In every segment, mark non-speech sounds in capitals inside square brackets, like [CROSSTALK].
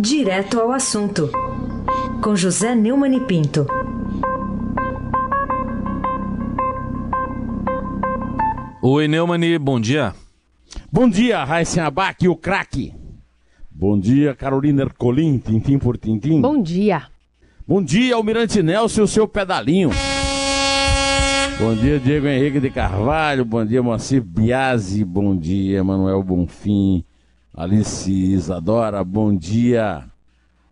Direto ao assunto, com José Neumann e Pinto. Oi, Neumani, bom dia. Bom dia, Raíssen Abac, o craque. Bom dia, Carolina Ercolim, tintim por tintim. Bom dia. Bom dia, Almirante Nelson e o seu pedalinho. Bom dia, Diego Henrique de Carvalho. Bom dia, Moacir Biasi. Bom dia, Manuel Bonfim. Alice Isadora. Bom dia,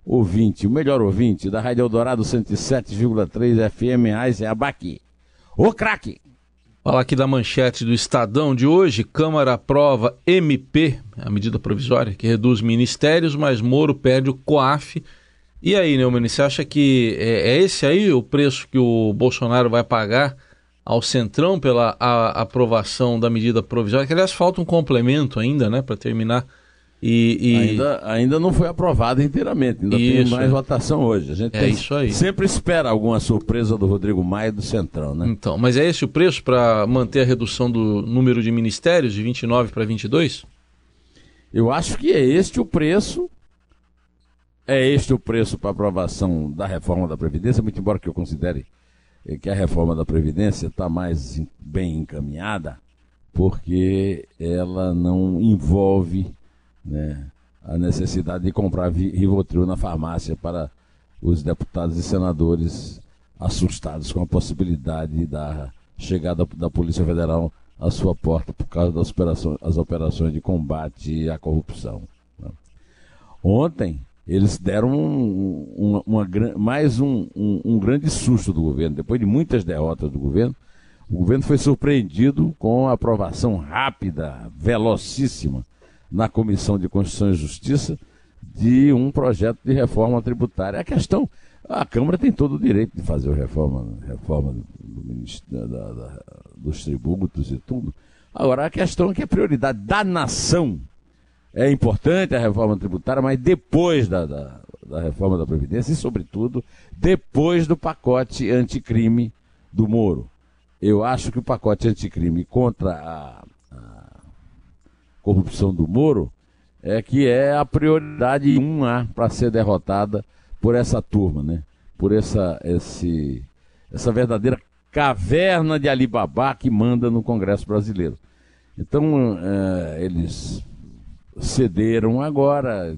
ouvinte, o melhor ouvinte da Rádio Eldorado 107,3 FM Raíssen Abac. O craque. Falar aqui da manchete do Estadão de hoje. Câmara aprova MP, a medida provisória que reduz ministérios, mas Moro perde o COAF. E aí, Neumann, você acha que é, é, esse aí o preço que o Bolsonaro vai pagar ao Centrão pela aprovação da medida provisória? Que, aliás, falta um complemento ainda, né, para terminar e, e... Ainda, ainda não foi aprovado inteiramente, ainda isso. tem mais votação hoje. A gente é tem, isso aí. sempre espera alguma surpresa do Rodrigo Maia do Centrão, né? Então, mas é esse o preço para manter a redução do número de ministérios de 29 para 22? Eu acho que é este o preço. É este o preço para aprovação da reforma da Previdência, muito embora que eu considere que a reforma da Previdência está mais bem encaminhada, porque ela não envolve né, a necessidade de comprar Rivotril na farmácia para os deputados e senadores assustados com a possibilidade da chegada da Polícia Federal à sua porta por causa das operações, as operações de combate à corrupção. Né. Ontem, eles deram um, uma, uma, mais um, um, um, grande susto do governo. Depois de muitas derrotas do governo, o governo foi surpreendido com a aprovação rápida, velocíssima, na Comissão de Constituição e Justiça de um projeto de reforma tributária. A questão, a Câmara tem todo o direito de fazer a reforma, reforma do, da, da, dos tributos e tudo. Agora, a questão é que a prioridade da nação é importante a reforma tributária, mas depois da, da, da reforma da Previdência e, sobretudo, depois do pacote anticrime do Moro. Eu acho que o pacote anticrime contra a corrupção do Moro, é que é a prioridade 1A para ser derrotada por essa turma, né? Por essa, esse, essa verdadeira caverna de Alibaba que manda no Congresso brasileiro. Então, é, eles cederam agora.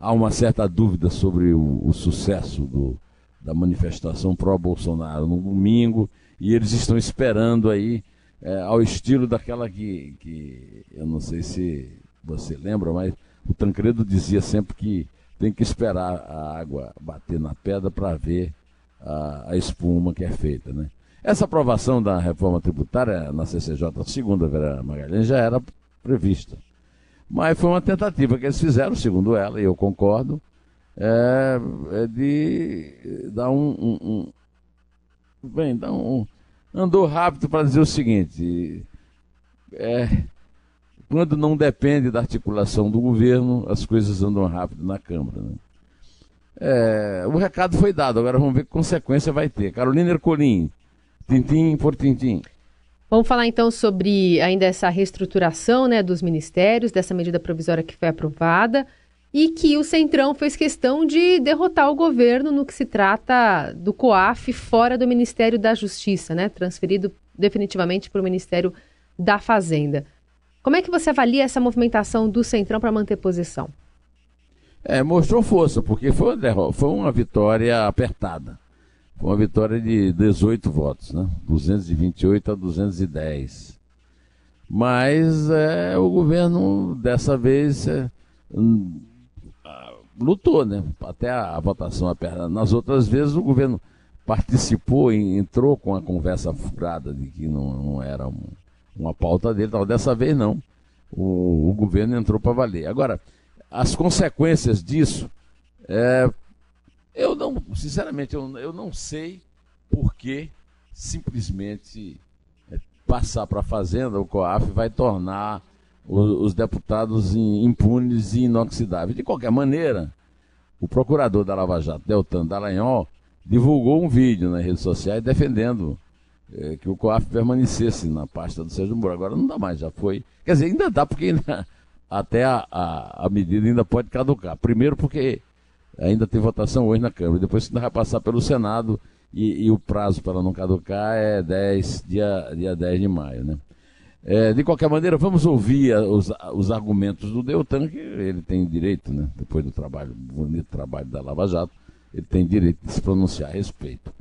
Há uma certa dúvida sobre o, o sucesso do, da manifestação pró-Bolsonaro no domingo e eles estão esperando aí é, ao estilo daquela que, que eu não sei se você lembra, mas o Tancredo dizia sempre que tem que esperar a água bater na pedra para ver a, a, espuma que é feita. Né? Essa aprovação da reforma tributária na CCJ, segundo a Vera Magalhães, já era prevista. Mas foi uma tentativa que eles fizeram, segundo ela, e eu concordo, é, é de dar um, um, um bem, dar um, andou rápido para dizer o seguinte: é, quando não depende da articulação do governo, as coisas andam rápido na Câmara. Né? É, o recado foi dado, agora vamos ver que consequência vai ter. Carolina Ercolim, tintim por tintim. Vamos falar então sobre ainda essa reestruturação né, dos ministérios, dessa medida provisória que foi aprovada e que o Centrão fez questão de derrotar o governo no que se trata do COAF fora do Ministério da Justiça, né? transferido definitivamente para o Ministério da Fazenda. Como é que você avalia essa movimentação do Centrão para manter posição? É, mostrou força, porque foi uma, foi uma vitória apertada. Foi uma vitória de 18 votos, né? 228 a 210. Mas é, o governo, dessa vez, é, lutou, né? Até a, a votação apertada. Nas outras vezes o governo participou, entrou com a conversa furada de que não, não era um, uma pauta dele. Tal. Dessa vez não. O, o governo entrou para valer. Agora, as consequências disso, é, eu não, sinceramente, eu, eu não sei por que simplesmente é, passar para a Fazenda, o COAF, vai tornar os, deputados impunes e inoxidáveis. De qualquer maneira, o procurador da Lava Jato, Deltan Dallagnol, divulgou um vídeo nas redes sociais defendendo é, que o COAF permanecesse na pasta do Sérgio Moro. Agora não dá mais, já foi. Quer dizer, ainda dá, porque ainda, [LAUGHS] até a, a, a, medida ainda pode caducar. Primeiro porque ainda tem votação hoje na Câmara. Depois ainda vai passar pelo Senado e, e o prazo para não caducar é 10, dia, dia 10 de maio, né? É, de qualquer maneira, vamos ouvir os, os argumentos do Deltan, que ele tem direito, né? Depois do trabalho, bonito trabalho da Lava Jato, ele tem direito de se pronunciar a respeito.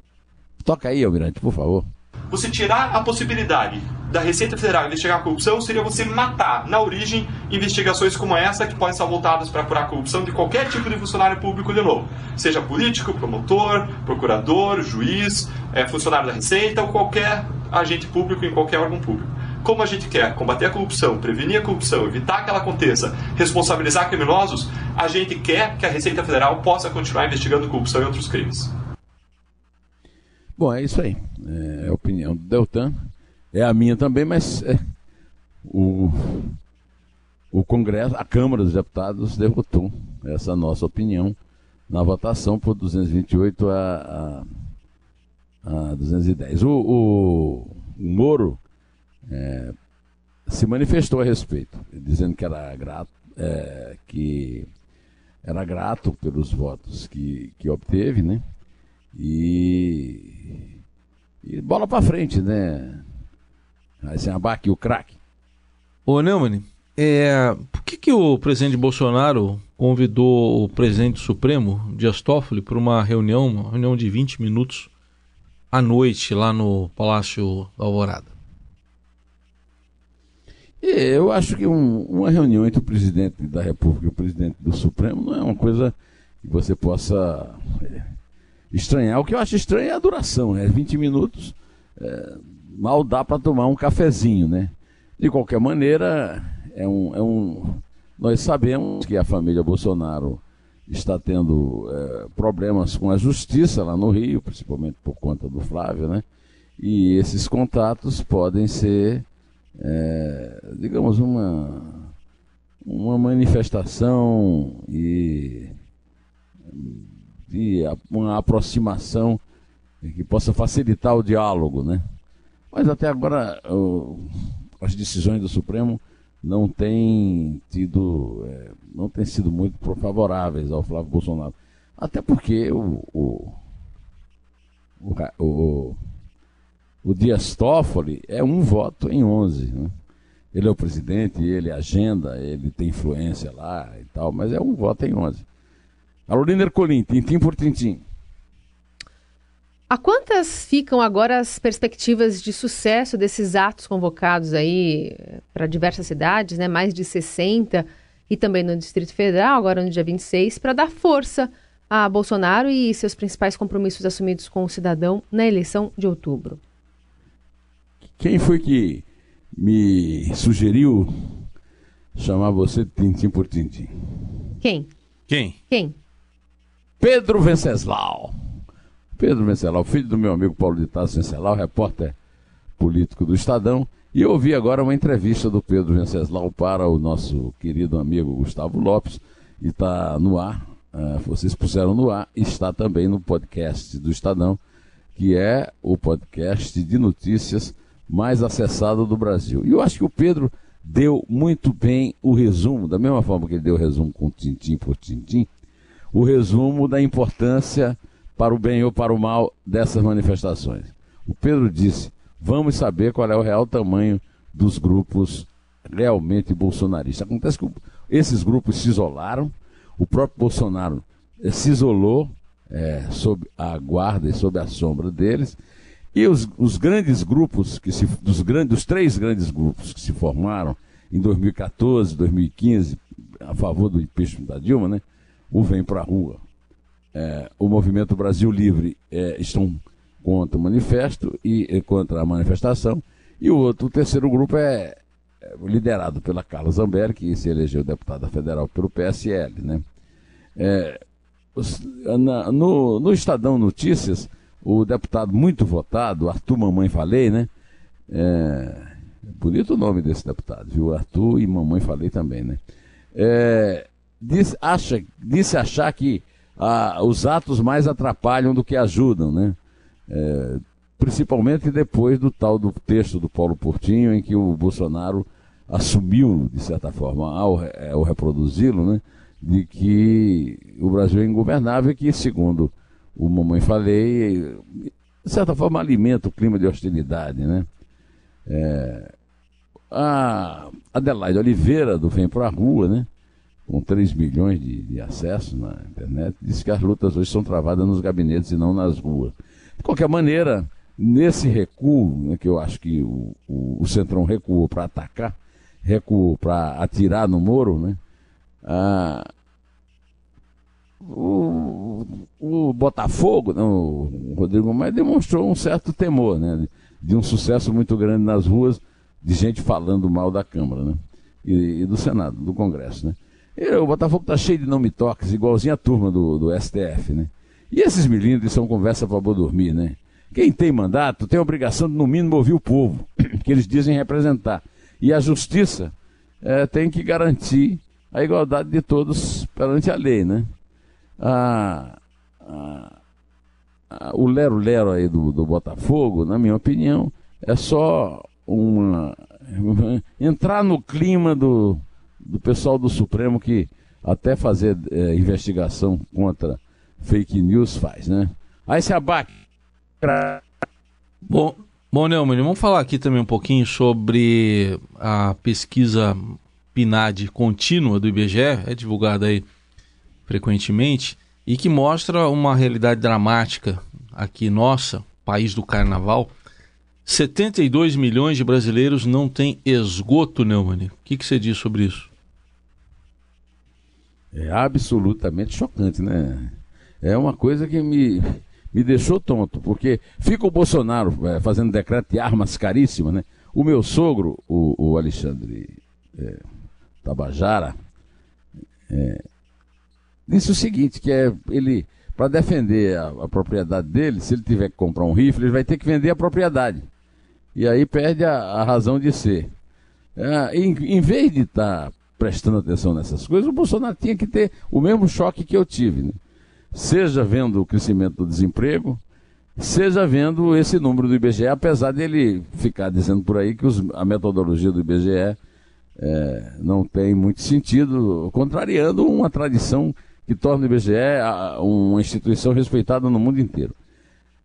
Toca aí, Almirante, por favor. Você tirar a possibilidade da Receita Federal investigar a corrupção seria você matar, na origem, investigações como essa que podem ser voltadas para apurar a corrupção de qualquer tipo de funcionário público de novo. Seja político, promotor, procurador, juiz, é, funcionário da Receita ou qualquer agente público em qualquer órgão público. Como a gente quer combater a corrupção, prevenir a corrupção, evitar que ela aconteça, responsabilizar criminosos, a gente quer que a Receita Federal possa continuar investigando corrupção e outros crimes. Bom, é isso aí. É a opinião do Deltan. É a minha também, mas é, o, o Congresso, a Câmara dos Deputados derrotou essa nossa opinião na votação por 228 a, a, a 210. O, o, o Moro é, se manifestou a respeito, dizendo que era grato, é, que era grato pelos votos que, que obteve, né? E, e bola para frente, né? Aí abaque o craque. Ô Neumann, é, por que, que o presidente Bolsonaro convidou o presidente Supremo, Dias Toffoli, para uma reunião, uma reunião de 20 minutos à noite lá no Palácio da Alvorada? Eu acho que um, uma reunião entre o presidente da República e o presidente do Supremo não é uma coisa que você possa é, estranhar. O que eu acho estranho é a duração, né? 20 minutos, é, mal dá para tomar um cafezinho, né? De qualquer maneira, é um, é um, nós sabemos que a família Bolsonaro está tendo é, problemas com a justiça lá no Rio, principalmente por conta do Flávio, né? E esses contatos podem ser, é, digamos, uma, uma manifestação e de uma aproximação que possa facilitar o diálogo, né? Mas até agora o, as decisões do Supremo não têm tido, é, não têm sido muito favoráveis ao Flávio Bolsonaro, até porque o, o, o, o, o Dias Toffoli é um voto em 11, né? Ele é o presidente, ele agenda, ele tem influência lá e tal, mas é um voto em 11. Carolina Ercolim, tintim por tintim. A quantas ficam agora as perspectivas de sucesso desses atos convocados aí eh, para diversas cidades, né? mais de 60, e também no Distrito Federal, agora no dia 26, para dar força a Bolsonaro e seus principais compromissos assumidos com o cidadão na eleição de outubro? Quem foi que me sugeriu chamar você de tintim por tintim? Quem? Quem? Quem? Pedro Venceslau. Pedro Venceslau, filho do meu amigo Paulo de Tassi Venceslau, repórter político do Estadão. E eu ouvi agora uma entrevista do Pedro Venceslau para o nosso querido amigo Gustavo Lopes. E está no ar, uh, vocês puseram no ar, está também no podcast do Estadão, que é o podcast de notícias mais acessado do Brasil. E eu acho que o Pedro deu muito bem o resumo, da mesma forma que ele deu o resumo com tintim por tintim, o resumo da importância para o bem ou para o mal dessas manifestações. O Pedro disse: vamos saber qual é o real tamanho dos grupos realmente bolsonaristas. Acontece que esses grupos se isolaram, o próprio Bolsonaro eh, se isolou é, sob a guarda e sob a sombra deles, e os, os grandes grupos, que se, dos, grandes, dos três grandes grupos que se formaram em 2014, 2015, a favor do impeachment da Dilma, né? o Vem para a Rua, é, o Movimento Brasil Livre é, estão contra o manifesto e contra a manifestação, e o outro, o terceiro grupo é, é liderado pela Carla Zambelli, que se elegeu deputada federal pelo PSL. Né? É, os, na, no, no Estadão Notícias, o deputado muito votado, Arthur Mamãe Falei, né? É, bonito o nome desse deputado, viu? Arthur e Mamãe Falei também, né? É, disse, acha, disse achar que ah, os atos mais atrapalham do que ajudam, né? É, principalmente depois do tal do texto do Paulo Portinho, em que o Bolsonaro assumiu, de certa forma, ao, ao reproduzi-lo, né? de que o Brasil é ingovernável e que, segundo o Mamãe Falei, de certa forma alimenta o clima de hostilidade, né? É, a Adelaide Oliveira, do Vem Pra Rua, né? com 3 milhões de, de acessos na internet, disse que as lutas hoje são travadas nos gabinetes e não nas ruas. De qualquer maneira, nesse recuo, né, que eu acho que o, o, o Centrão recuou para atacar, recuou para atirar no Moro, né? Ah, o, o Botafogo, o Rodrigo Maia demonstrou um certo temor, né? De um sucesso muito grande nas ruas, de gente falando mal da Câmara, né? E, e do Senado, do Congresso, né? E o Botafogo tá cheio de não me toques, igualzinho a turma do, do STF, né? E esses milindres são conversa para dormir, né? Quem tem mandato tem a obrigação de, no mínimo, ouvir o povo, [CLEARS THROAT] que eles dizem representar. E a justiça é, tem que garantir a igualdade de todos perante a lei, né? A, a, a, o lero-lero aí do, do Botafogo, na minha opinião, é só uma, [LAUGHS] entrar no clima do, do pessoal do Supremo que até fazer é, investigação contra fake news faz, né? Aí se abaque. Bom, bom Neumann, vamos falar aqui também um pouquinho sobre a pesquisa PNAD contínua do IBGE, é divulgada aí frequentemente, e que mostra uma realidade dramática aqui nossa, país do carnaval. 72 milhões de brasileiros não têm esgoto, Neumann. O que, que você diz sobre isso? É absolutamente chocante, né? É uma coisa que me, me deixou tonto, porque fica o Bolsonaro é, fazendo decreto de armas caríssimas, né? O meu sogro, o, o Alexandre é, Tabajara, é, disse o seguinte, que é ele, para defender a, a, propriedade dele, se ele tiver que comprar um rifle, ele vai ter que vender a propriedade. E aí perde a, a razão de ser. É, em, em, vez de estar tá prestando atenção nessas coisas, o Bolsonaro tinha que ter o mesmo choque que eu tive. Né? Seja vendo o crescimento do desemprego, seja vendo esse número do IBGE, apesar dele ficar dizendo por aí que os, a metodologia do IBGE é, não tem muito sentido, contrariando uma tradição que torna o IBGE uma instituição respeitada no mundo inteiro.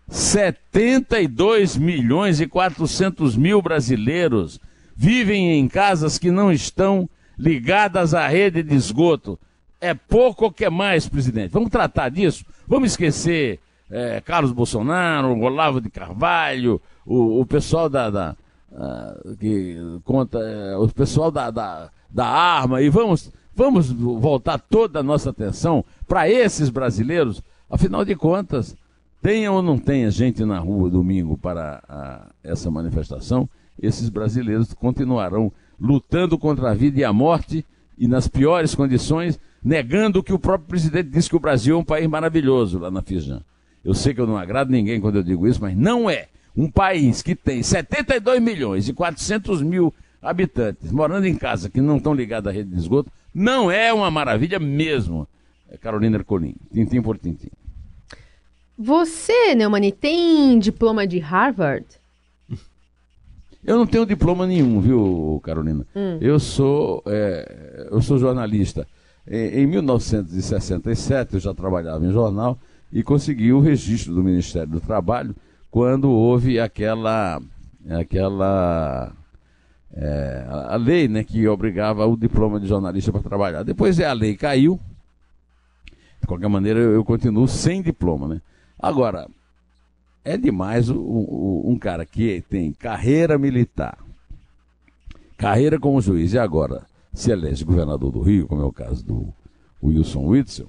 72 milhões e 400 mil brasileiros vivem em casas que não estão ligadas à rede de esgoto. É pouco ou que é mais, presidente? Vamos tratar disso? Vamos esquecer é, Carlos Bolsonaro, Olavo de Carvalho, o, o pessoal da, da uh, que conta, uh, o pessoal da, da, da arma e vamos Vamos voltar toda a nossa atenção para esses brasileiros? Afinal de contas, tenha ou não tenha gente na rua domingo para a, essa manifestação, esses brasileiros continuarão lutando contra a vida e a morte e nas piores condições, negando que o próprio presidente disse que o Brasil é um país maravilhoso lá na Fijan. Eu sei que eu não agrado ninguém quando eu digo isso, mas não é. Um país que tem 72 milhões e 400 mil habitantes morando em casa que não estão ligados à rede de esgoto não é uma maravilha mesmo. É Carolina Ercolim, tintim por tintim. Você, Neumani, tem diploma de Harvard? Eu não tenho diploma nenhum, viu, Carolina? Hum. Eu sou é, eu sou jornalista. Em, em 1967 eu já trabalhava em jornal e consegui o registro do Ministério do Trabalho quando houve aquela aquela é, a lei né, que obrigava o diploma de jornalista para trabalhar. Depois a lei caiu. De qualquer maneira, eu, eu continuo sem diploma. Né? Agora, é demais o, o, um cara que tem carreira militar, carreira como juiz e agora se elege governador do Rio, como é o caso do Wilson Whitson,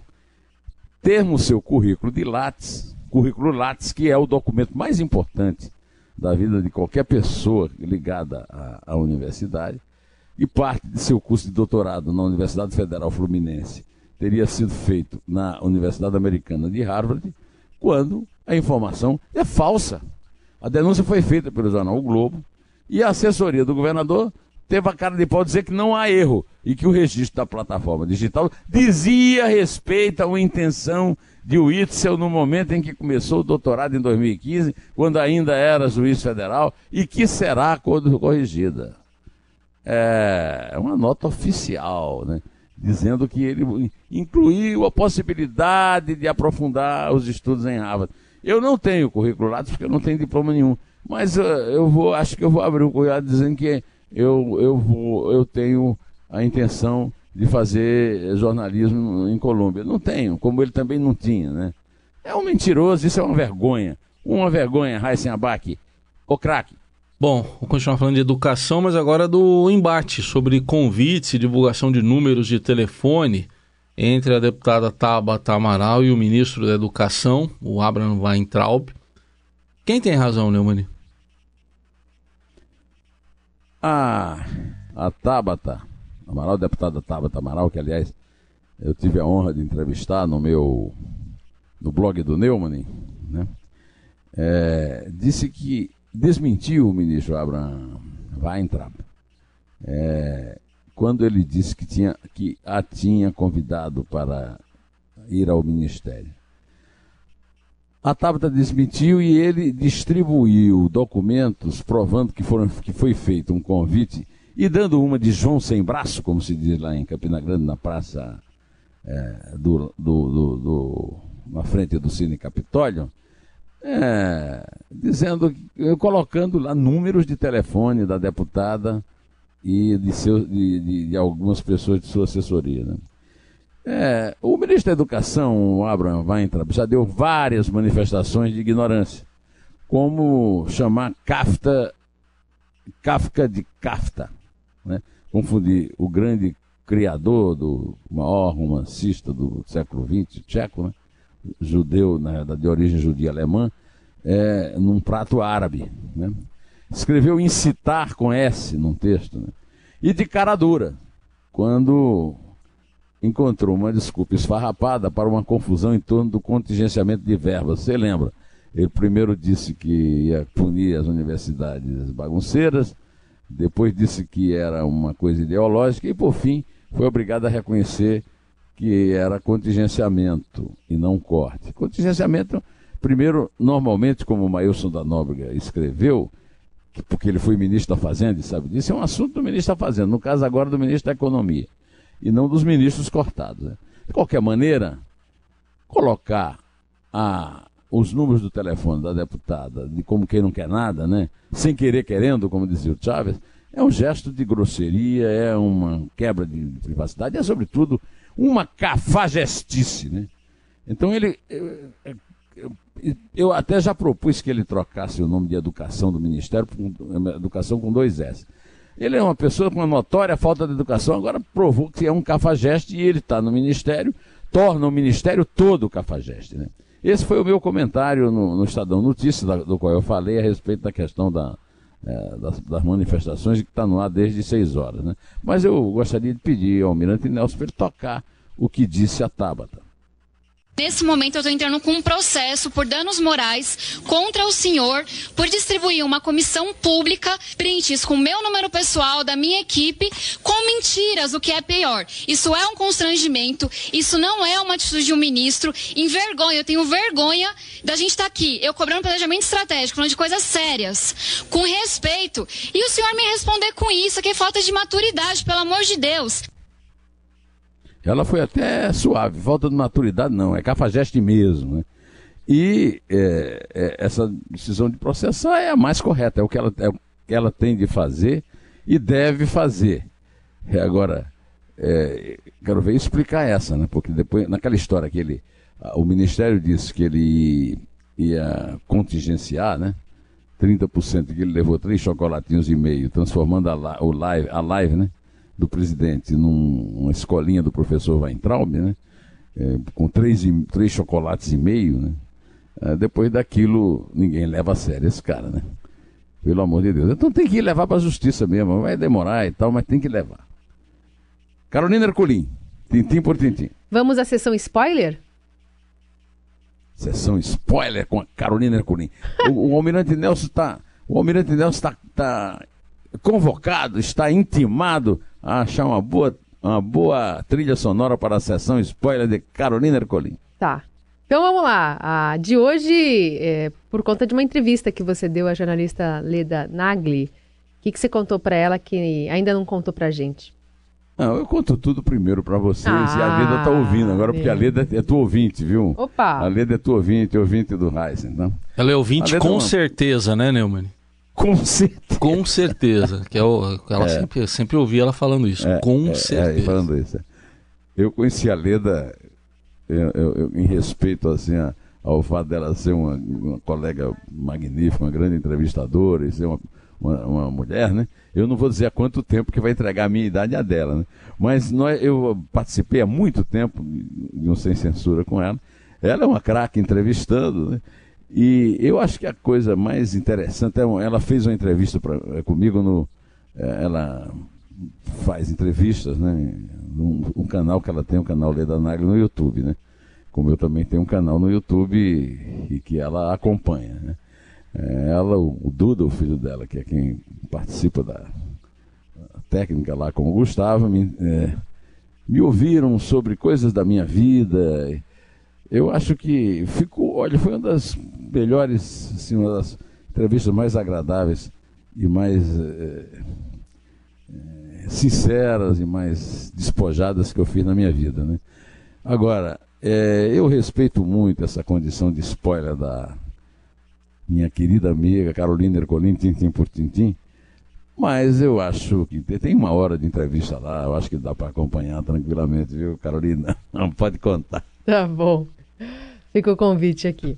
ter no seu currículo de Lattes, currículo Lattes, que é o documento mais importante da vida de qualquer pessoa ligada à, à universidade, e parte de seu curso de doutorado na Universidade Federal Fluminense teria sido feito na Universidade Americana de Harvard, quando a informação é falsa. A denúncia foi feita pelo jornal o Globo e a assessoria do governador teve a cara de pau dizer que não há erro e que o registro da plataforma digital dizia respeito a uma intenção de Witzel no momento em que começou o doutorado em 2015, quando ainda era juiz federal, e que será corrigida. É uma nota oficial, né? dizendo que ele incluiu a possibilidade de aprofundar os estudos em Harvard. Eu não tenho currículo lá porque eu não tenho diploma nenhum, mas uh, eu vou, acho que eu vou abrir um currículo dizendo que eu, eu, vou, eu tenho a intenção de fazer jornalismo em Colômbia. Não tenho, como ele também não tinha, né? É um mentiroso, isso é uma vergonha. Uma vergonha, Raíssen Abac. O craque. Bom, vou continuar falando de educação, mas agora do embate sobre convites e divulgação de números de telefone entre a deputada Tabata Amaral e o ministro da Educação, o Abraham Weintraub. Quem tem razão, Neumani? Ah, a Tabata Amaral, deputada Tabata Amaral, que aliás eu tive a honra de entrevistar no meu no blog do Neumann, né? É, disse que desmentiu o ministro Abraham Weintraub é, quando ele disse que, tinha, que a tinha convidado para ir ao ministério. A Tabata desmentiu e ele distribuiu documentos provando que, foram, que foi feito um convite e dando uma de João sem braço, como se diz lá em Campina Grande, na praça é, do, do, do, do, na frente do Cine Capitólio, é, dizendo, colocando lá números de telefone da deputada e de, seu, de, de, de algumas pessoas de sua assessoria. Né? É, o ministro da Educação, Abraham Weintraub, já deu várias manifestações de ignorância, como chamar Kafta, Kafka de Kafta, né? confundir o grande criador do maior romancista do século XX, tcheco, né? judeu, na de origem judia alemã, é, num prato árabe. Né? Escreveu incitar com S num texto. Né? E de cara dura, quando encontrou uma desculpa esfarrapada para uma confusão em torno do contingenciamento de verbas. Você lembra? Ele primeiro disse que ia punir as universidades bagunceiras, depois disse que era uma coisa ideológica e, por fim, foi obrigado a reconhecer que era contingenciamento e não corte. Contingenciamento, primeiro, normalmente, como o Mailson da Nóbrega escreveu, porque ele foi ministro da Fazenda e sabe disso, é um assunto do ministro da Fazenda, no caso agora do ministro da Economia, e não dos ministros cortados. Né? De qualquer maneira, colocar a, os números do telefone da deputada, de como quem não quer nada, né? sem querer querendo, como dizia o Chaves, é um gesto de grosseria, é uma quebra de privacidade, é sobretudo uma cafajestice, né? Então ele. Eu, até já propus que ele trocasse o nome de educação do Ministério por educação com dois S. Ele é uma pessoa com uma notória falta de educação, agora provou que é um cafajeste e ele está no Ministério, torna o Ministério todo cafajeste. Né? Esse foi o meu comentário no, no Estadão Notícias, do qual eu falei a respeito da questão da, é, das, das, manifestações que está no ar desde seis horas. Né? Mas eu gostaria de pedir ao Almirante Nelson para ele tocar o que disse a Tabata. Nesse momento, eu estou entrando com um processo por danos morais contra o senhor por distribuir uma comissão pública prints com meu número pessoal, da minha equipe, com mentiras, o que é pior. Isso é um constrangimento, isso não é uma atitude de um ministro. Envergonha, eu tenho vergonha da gente estar tá aqui, eu cobrando planejamento estratégico, falando de coisas sérias, com respeito. E o senhor me responder com isso, que é falta de maturidade, pelo amor de Deus. Ela foi até suave, falta de maturidade não, é cafajeste mesmo. Né? E é, é, essa decisão de processar é a mais correta, é o que ela, é ela tem de fazer e deve fazer. É, agora, é, quero ver explicar essa, né? porque depois, naquela história que ele, o Ministério disse que ele ia contingenciar, né? 30% que ele levou três chocolatinhos e meio, transformando a, live, a live, né? Do presidente numa escolinha do professor Weintraub, né? É, com três, três chocolates e meio, né? É, depois daquilo, ninguém leva a sério esse cara, né? Pelo amor de Deus. Então tem que levar para a justiça mesmo. Vai demorar e tal, mas tem que levar. Carolina Ercolim, tintim por tintim. Vamos à sessão spoiler? Sessão spoiler com a Carolina Ercolim. o, o Almirante Nelson está. O Almirante Nelson está tá convocado, está intimado a achar uma boa, uma boa trilha sonora para a sessão spoiler de Carolina Ercolim. Tá. Então vamos lá. A de hoje, é, por conta de uma entrevista que você deu à jornalista Leda Nagli, o que, que você contou para ela que ainda não contou para a gente? Não, eu conto tudo primeiro para vocês ah, e a Leda tá ouvindo agora, porque a Leda é tua ouvinte, viu? Opa! A Leda é tua ouvinte, ouvinte do Raiz, então. Ela é ouvinte com uma... certeza, né, Neumann? Com certeza. Com certeza. que é o, ela é. sempre, sempre ouvi ela falando isso. É, com é, certeza. É, falando isso. Eu conheci a Leda eu, eu, eu, em respeito assim, a, ao fato dela ser uma, uma, colega magnífica, uma grande entrevistadora e ser uma, uma, uma, mulher, né? Eu não vou dizer há quanto tempo que vai entregar a minha idade a dela, né? Mas nós, eu participei há muito tempo de um Sem Censura com ela. Ela é uma craque entrevistando, né? E eu acho que a coisa mais interessante é ela fez uma entrevista pra, é, comigo no é, ela faz entrevistas, né? Um, um, canal que ela tem, o canal Leda Nagli no YouTube, né? Como eu também tenho um canal no YouTube e, e que ela acompanha, né? É, ela, o, o, Duda, o filho dela, que é quem participa da técnica lá com o Gustavo, me, é, me ouviram sobre coisas da minha vida. Eu acho que ficou, olha, foi uma das melhores, assim, uma das entrevistas mais agradáveis e mais é, é, sinceras e mais despojadas que eu fiz na minha vida, né? Agora, é, eu respeito muito essa condição de spoiler da minha querida amiga Carolina Ercolim, tintim por tintim, mas eu acho que tem uma hora de entrevista lá, eu acho que dá para acompanhar tranquilamente, viu, Carolina? [LAUGHS] Não pode contar. Tá bom. Fica o convite aqui.